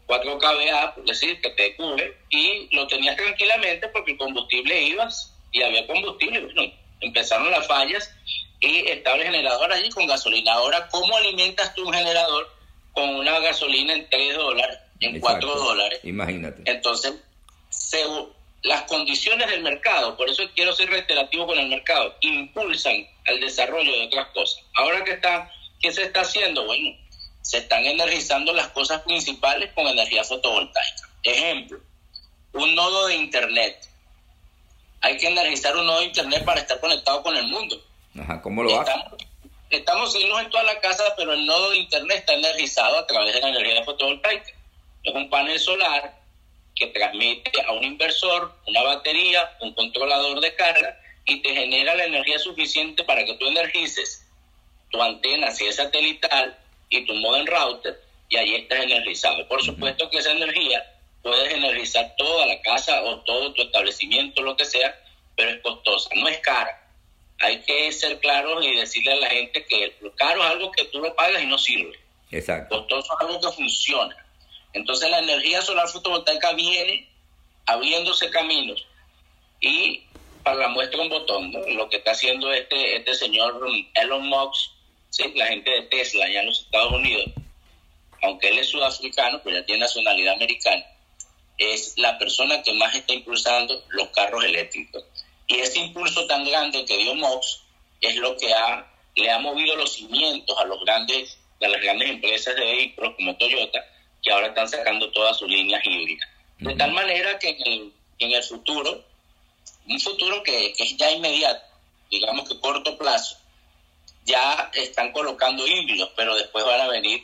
4 kVA, por decir, que te cubre, y lo tenías tranquilamente porque el combustible ibas y había combustible. Bueno, empezaron las fallas y estaba el generador allí con gasolina. Ahora, ¿cómo alimentas tú un generador con una gasolina en 3 dólares, en 4 dólares? Imagínate. Entonces, según las condiciones del mercado, por eso quiero ser reiterativo con el mercado, impulsan al desarrollo de otras cosas. Ahora que está, ¿qué se está haciendo? Bueno, se están energizando las cosas principales con energía fotovoltaica. Ejemplo, un nodo de internet hay que energizar un nodo de internet para estar conectado con el mundo. Ajá, ¿cómo lo estamos, hace? Estamos en toda la casa, pero el nodo de internet está energizado a través de la energía fotovoltaica. es un panel solar que transmite a un inversor una batería, un controlador de carga y te genera la energía suficiente para que tú energices tu antena si es satelital y tu modem router y ahí estás energizado. Por supuesto que esa energía puedes energizar toda la casa o todo tu establecimiento, lo que sea, pero es costosa, no es cara. Hay que ser claros y decirle a la gente que lo caro es algo que tú lo pagas y no sirve. Exacto. Costoso es algo que funciona. Entonces la energía solar fotovoltaica viene abriéndose caminos y para la muestra un botón, lo que está haciendo este, este señor Elon Musk, ¿sí? la gente de Tesla allá en los Estados Unidos, aunque él es sudafricano, pero ya tiene nacionalidad americana, es la persona que más está impulsando los carros eléctricos. Y ese impulso tan grande que dio Mox es lo que ha, le ha movido los cimientos a, los grandes, a las grandes empresas de vehículos como Toyota, que ahora están sacando todas sus líneas híbridas. De tal manera que en el, futuro, un futuro que, que es ya inmediato, digamos que corto plazo, ya están colocando híbridos, pero después van a venir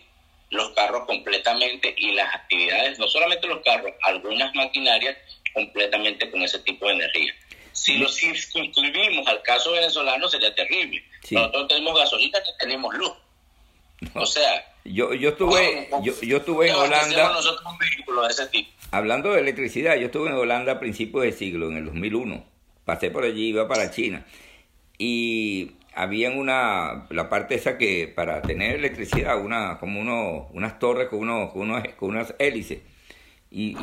los carros completamente y las actividades, no solamente los carros, algunas maquinarias completamente con ese tipo de energía. Si lo circunscribimos al caso venezolano sería terrible. Nosotros tenemos gasolina y tenemos luz. O sea... Yo, yo estuve, yo, yo estuve en Holanda... Hablando de electricidad, yo estuve en Holanda a principios de siglo, en el 2001. Pasé por allí, iba para China. Y habían una, la parte esa que para tener electricidad, una, como uno, unas torres con, uno, con, con unas hélices. Y,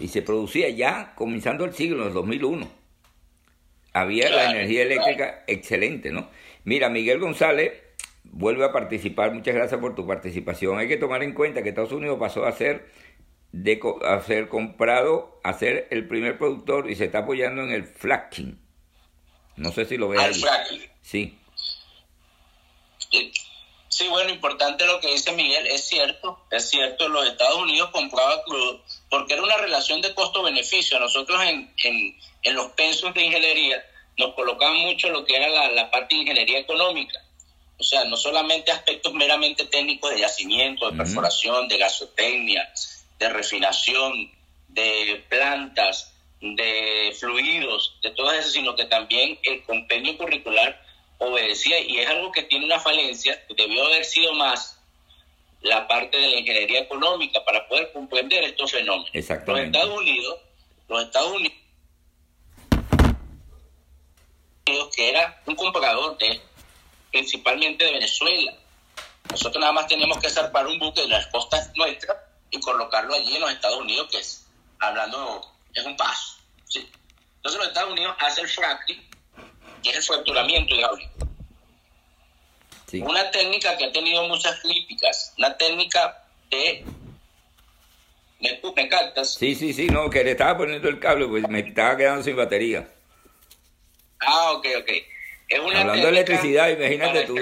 y, se producía ya comenzando el siglo, en el 2001. Había la energía eléctrica excelente, ¿no? Mira, Miguel González vuelve a participar. Muchas gracias por tu participación. Hay que tomar en cuenta que Estados Unidos pasó a ser de a ser comprado, a ser el primer productor y se está apoyando en el fracking. No sé si lo ves. Sí. Sí, bueno, importante lo que dice Miguel, es cierto, es cierto, los Estados Unidos compraban crudo porque era una relación de costo-beneficio. Nosotros en, en, los pensos de ingeniería nos colocaban mucho lo que era la, la parte de ingeniería económica. O sea, no solamente aspectos meramente técnicos de yacimiento, de perforación, de gasotecnia, de refinación, de plantas, de fluidos, de todo eso, sino que también el compendio curricular obedecía y es algo que tiene una falencia, debió haber sido más la parte de la ingeniería económica para poder comprender estos fenómenos. Los Estados Unidos, los Estados Unidos, que era un comprador de principalmente de Venezuela. Nosotros nada más tenemos que zarpar un buque de las costas nuestras y colocarlo allí en los Estados Unidos, que es, hablando, es un paso. ¿sí? Entonces los Estados Unidos hacen el fracking que es el fracturamiento hidráulico. Una técnica que ha tenido muchas críticas, una técnica de... ¿Me, me captas? Sí, sí, sí, no, que le estaba poniendo el cable, pues me estaba quedando sin batería. Ah, ok, ok. Es una Hablando de electricidad, imagínate tú.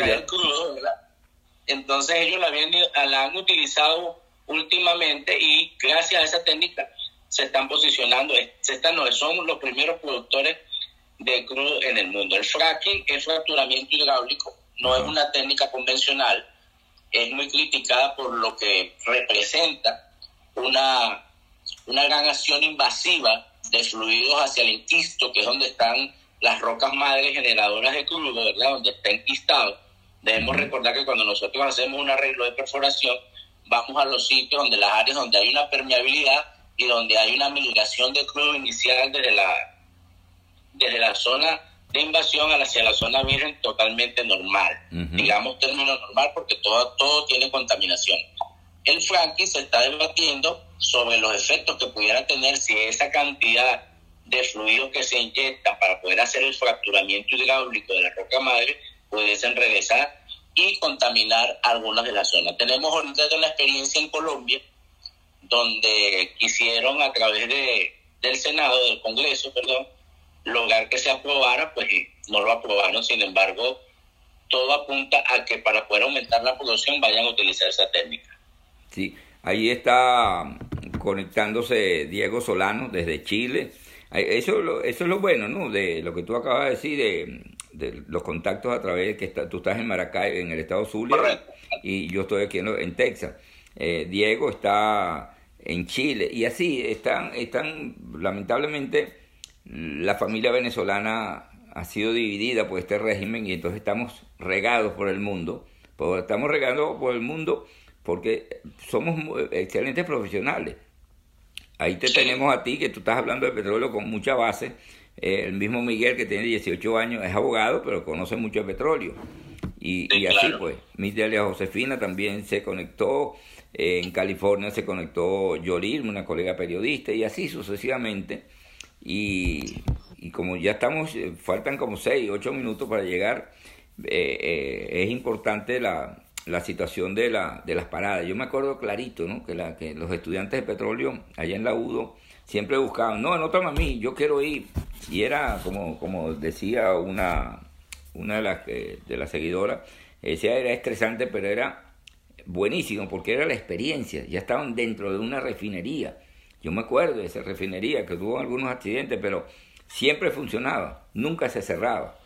Entonces ellos la, habían, la han utilizado últimamente y gracias a esa técnica se están posicionando, se están, no, son los primeros productores de crudo en el mundo. El fracking es fracturamiento hidráulico, no es una técnica convencional, es muy criticada por lo que representa una, una gran acción invasiva de fluidos hacia el enquisto, que es donde están las rocas madres generadoras de crudo, ¿verdad? Donde está enquistado. Debemos recordar que cuando nosotros hacemos un arreglo de perforación, vamos a los sitios donde las áreas donde hay una permeabilidad y donde hay una migración de crudo inicial desde la desde la zona de invasión hacia la zona virgen totalmente normal. Digamos término normal porque todo, todo tiene contaminación. El fracking se está debatiendo sobre los efectos que pudiera tener si esa cantidad de fluidos que se inyectan para poder hacer el fracturamiento hidráulico de la roca madre pudiesen regresar y contaminar algunas de las zonas. Tenemos ahorita una experiencia en Colombia donde quisieron a través de, del Senado, del Congreso, perdón, lograr que se aprobara, pues no lo aprobaron, sin embargo, todo apunta a que para poder aumentar la producción vayan a utilizar esa técnica. Sí, ahí está conectándose Diego Solano desde Chile. Eso, eso es lo bueno, ¿no? De lo que tú acabas de decir, de, los contactos a través de que tú estás en Maracay, en el estado Zulia, y yo estoy aquí en, Texas. Eh, Diego está en Chile, y así están, están lamentablemente, la familia venezolana ha sido dividida por este régimen y entonces estamos regados por el mundo, estamos regados por el mundo porque somos excelentes profesionales. Ahí te tenemos a ti, que tú estás hablando de petróleo con mucha base. Eh, el mismo Miguel, que tiene 18 años, es abogado, pero conoce mucho de petróleo. Y, y así pues, mi Delia Josefina también se conectó, eh, en California se conectó Yolir, una colega periodista, y así sucesivamente. Y, como ya estamos, eh, faltan como 6, 8 minutos para llegar, es importante la, la situación de, la, de las paradas. Yo me acuerdo clarito, ¿no? Que, la, que los estudiantes de petróleo allá en la UDO siempre buscaban, no, anótame a mí, yo quiero ir. Y era como, como decía una, una de las, de las seguidoras, decía, era estresante, pero era buenísimo, porque era la experiencia. Ya estaban dentro de una refinería. Yo me acuerdo de esa refinería que tuvo algunos accidentes, pero siempre funcionaba, nunca se cerraba.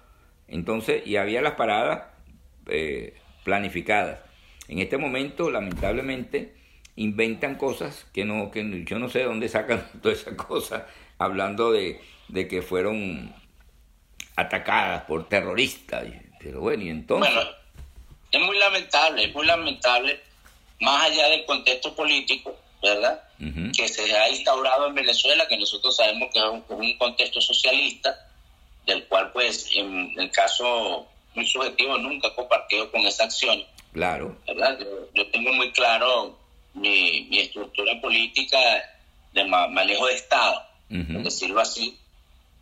Entonces, y había las paradas eh, planificadas. En este momento, lamentablemente, inventan cosas que no, que yo no sé de dónde sacan todas esas cosas, hablando de, de que fueron atacadas por terroristas. Pero bueno, y entonces. Bueno, es muy lamentable, es muy lamentable, más allá del contexto político, ¿verdad? Que se ha instaurado en Venezuela, que nosotros sabemos que es un, un contexto socialista, del cual, pues, en el caso muy subjetivo, nunca compartido con esa acción. Claro. ¿verdad? Yo, tengo muy claro mi, mi estructura política de manejo de Estado, por decirlo así,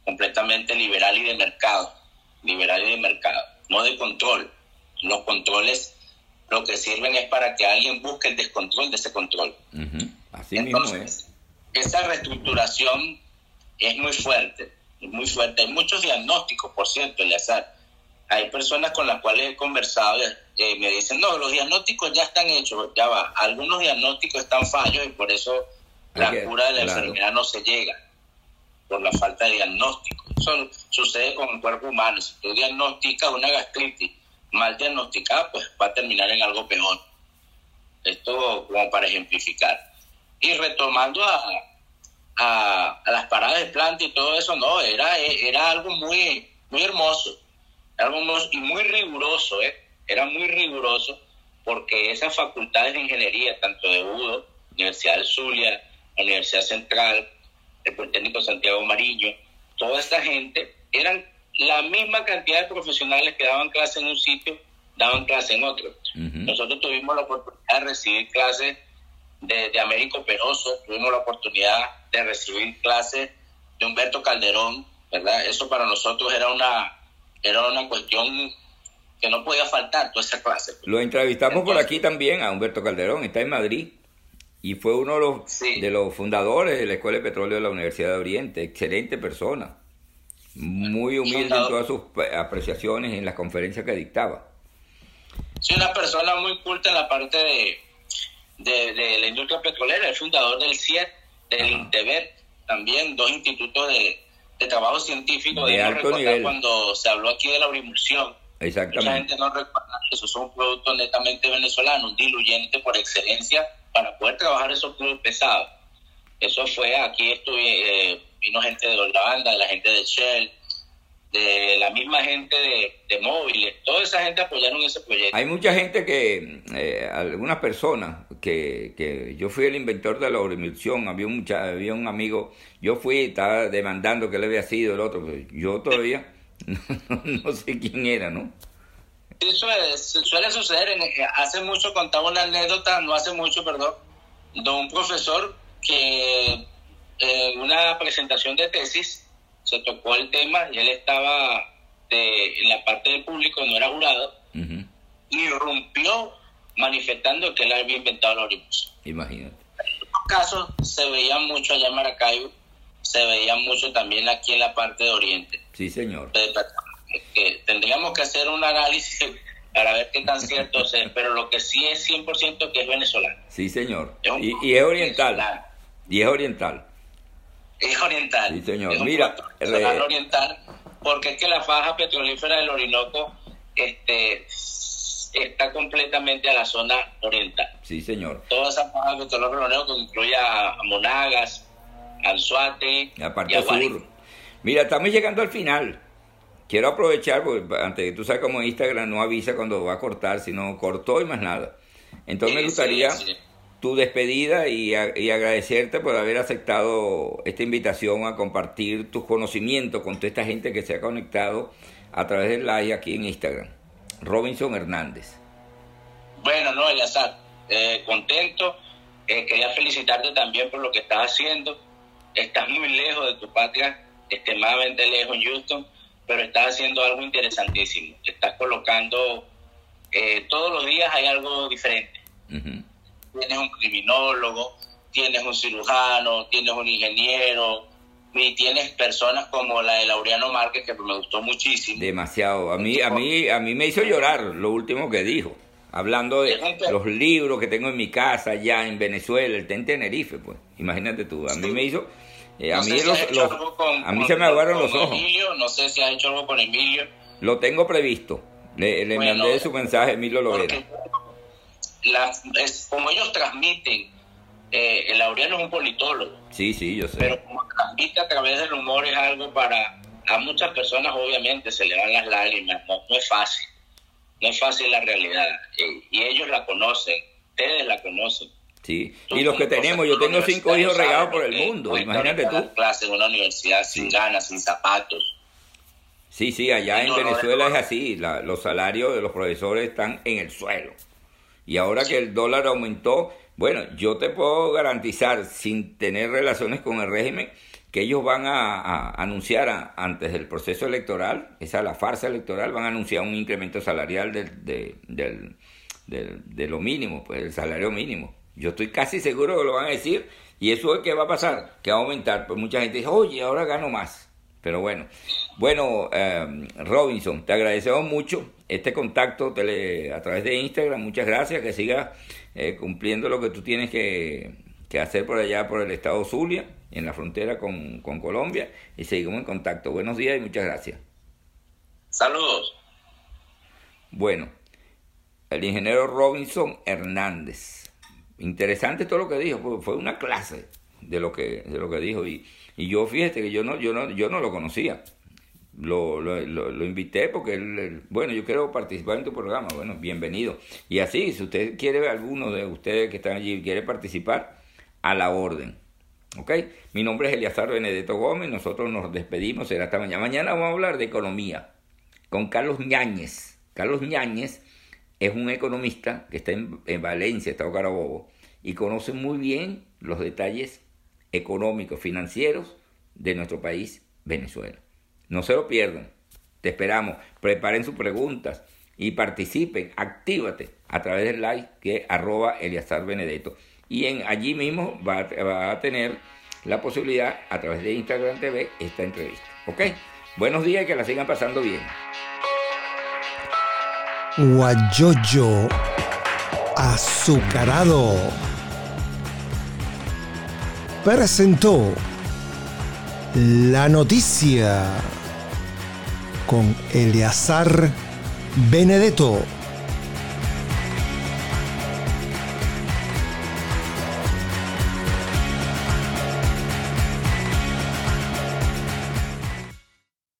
completamente liberal y de mercado, liberal y de mercado, no de control. Los controles lo que sirven es para que alguien busque el descontrol de ese control. Así Entonces, mismo es. Esa reestructuración es muy fuerte, muy fuerte. Hay muchos diagnósticos, por cierto, azar hay personas con las cuales he conversado eh, me dicen, no, los diagnósticos ya están hechos, ya va, algunos diagnósticos están fallos y por eso la cura de la enfermedad no se llega, por la falta de diagnóstico. Eso sucede con el cuerpo humano. Si tú diagnosticas una gastritis mal diagnosticada, pues va a terminar en algo peor. Esto como para ejemplificar. Y retomando a, a, las paradas de planta y todo eso, no, era, era algo muy, muy hermoso algo y muy riguroso, ¿eh? era muy riguroso porque esas facultades de ingeniería, tanto de UDO, Universidad del Zulia, Universidad Central, el Politécnico Santiago Mariño, toda esta gente eran la misma cantidad de profesionales que daban clase en un sitio, daban clase en otro. Nosotros tuvimos la oportunidad de recibir clases de, de Américo Peroso, tuvimos la oportunidad de recibir clases de Humberto Calderón, ¿verdad? Eso para nosotros era una, era una cuestión que no podía faltar toda esa clase. Lo entrevistamos por aquí también a Humberto Calderón, está en Madrid y fue uno de los, de los fundadores de la Escuela de Petróleo de la Universidad de Oriente, excelente persona, muy humilde en todas sus apreciaciones en las conferencias que dictaba. Sí, una persona muy culta en la parte de, de, la industria petrolera, el fundador del CIET, del INTEBET, también dos institutos de, de trabajo científico de alto nivel. cuando se habló aquí de la brimulsión. Exactamente. Mucha gente no recuerda que esos son productos netamente venezolanos, un diluyente por excelencia para poder trabajar esos crudos pesados. Eso fue, aquí estuve, eh, vino gente de Holanda, de la gente de Shell, de la misma gente de, móviles, toda esa gente apoyaron ese proyecto. Hay mucha gente que, eh, algunas personas, que, que, yo fui el inventor de la emulsión, había, mucha, había un amigo, yo fui, estaba demandando que le había sido el otro, yo todavía no, sé quién era, ¿no? Eso suele suceder, hace mucho contaba una anécdota, no hace mucho, perdón, de un profesor que en una presentación de tesis, se tocó el tema y él estaba en la parte del público, no era jurado, y rompió manifestando que él había inventado la orimus. Imagínate. En estos casos se veía mucho allá en Maracaibo, se veía mucho también aquí en la parte de Oriente. Sí, señor. Que tendríamos que hacer un análisis para ver qué tan cierto es, pero lo que sí es 100% que es venezolano. Sí, señor. y, es oriental. Y es oriental es oriental. Sí, señor. Mira, es oriental, porque es que la faja petrolífera del Orinoco este, está completamente a la zona oriental. Sí, señor. Toda esa faja de petróleo peronero que incluye a Monagas, Anzuate la parte sur. Mira, estamos llegando al final. Quiero aprovechar, porque antes que tú sabes como Instagram no avisa cuando va a cortar, sino cortó y más nada. Entonces me gustaría tu despedida y, agradecerte por haber aceptado esta invitación a compartir tus conocimientos con toda esta gente que se ha conectado a través del live aquí en Instagram. Robinson Hernández. Bueno, no, Eliazar, eh, contento. Eh, quería felicitarte también por lo que estás haciendo. Estás muy lejos de tu patria, extremadamente lejos en Houston, pero estás haciendo algo interesantísimo. Estás colocando, eh, todos los días hay algo diferente tienes un criminólogo, tienes un cirujano, tienes un ingeniero, y tienes personas como la de Laureano Márquez que me gustó muchísimo. Demasiado. A mí, a mí, a mí me hizo llorar lo último que dijo. Hablando de los libros que tengo en mi casa allá en Venezuela, el en Tenerife, pues. Imagínate tú. A mí me hizo. Eh, a, mí a mí se me aguaron los ojos. no sé si ha hecho algo con Emilio. Lo tengo previsto. Le, le mandé su mensaje a Emilio Lovera es, como ellos transmiten, eh, el Laureano es un politólogo. Sí, sí, yo sé. Pero como transmite a través del humor es algo para, a muchas personas obviamente se le van las lágrimas, no, no es fácil, no es fácil la realidad. y ellos la conocen, ustedes la conocen. Sí, y los que tenemos, yo tengo cinco hijos regados por el mundo, imagínate tú. clase en una universidad sin ganas, sin zapatos. Sí, sí, allá en Venezuela es así, los salarios de los profesores están en el suelo. Y ahora que el dólar aumentó, bueno, yo te puedo garantizar, sin tener relaciones con el régimen, que ellos van a, anunciar antes del proceso electoral, esa la farsa electoral, van a anunciar un incremento salarial de, de, lo mínimo, pues el salario mínimo. Yo estoy casi seguro que lo van a decir y eso es que va a pasar, que va a aumentar. Pues mucha gente dice, oye, ahora gano más. Pero bueno, bueno, eh, Robinson, te agradecemos mucho este contacto a través de Instagram. Muchas gracias, que sigas eh, cumpliendo lo que tú tienes que, hacer por allá, por el estado Zulia, en la frontera con, Colombia, y seguimos en contacto. Buenos días y muchas gracias. Saludos. Bueno, el ingeniero Robinson Hernández. Interesante todo lo que dijo, fue una clase de lo que, de lo que dijo. Y, y yo fíjate que yo no, yo no, yo no lo conocía lo, lo, lo, invité porque él, bueno, yo quiero participar en tu programa, bueno, bienvenido. Y así, si usted quiere, alguno de ustedes que están allí quiere participar, a la orden. ¿Ok? Mi nombre es Eliazar Benedetto Gómez, nosotros nos despedimos, será hasta mañana. Mañana vamos a hablar de economía con Carlos Ñáñez. Carlos Ñáñez es un economista que está en, en Valencia, Estado Carabobo, y conoce muy bien los detalles económicos, financieros de nuestro país, Venezuela. No se lo pierdan. Te esperamos. Preparen sus preguntas y participen. Actívate a través del like que es arroba Eliazar Benedetto. Y en, allí mismo va, va, a tener la posibilidad a través de Instagram TV esta entrevista. ¿Ok? Buenos días y que la sigan pasando bien. Guayoyo azucarado presentó la noticia con Eleazar Benedetto.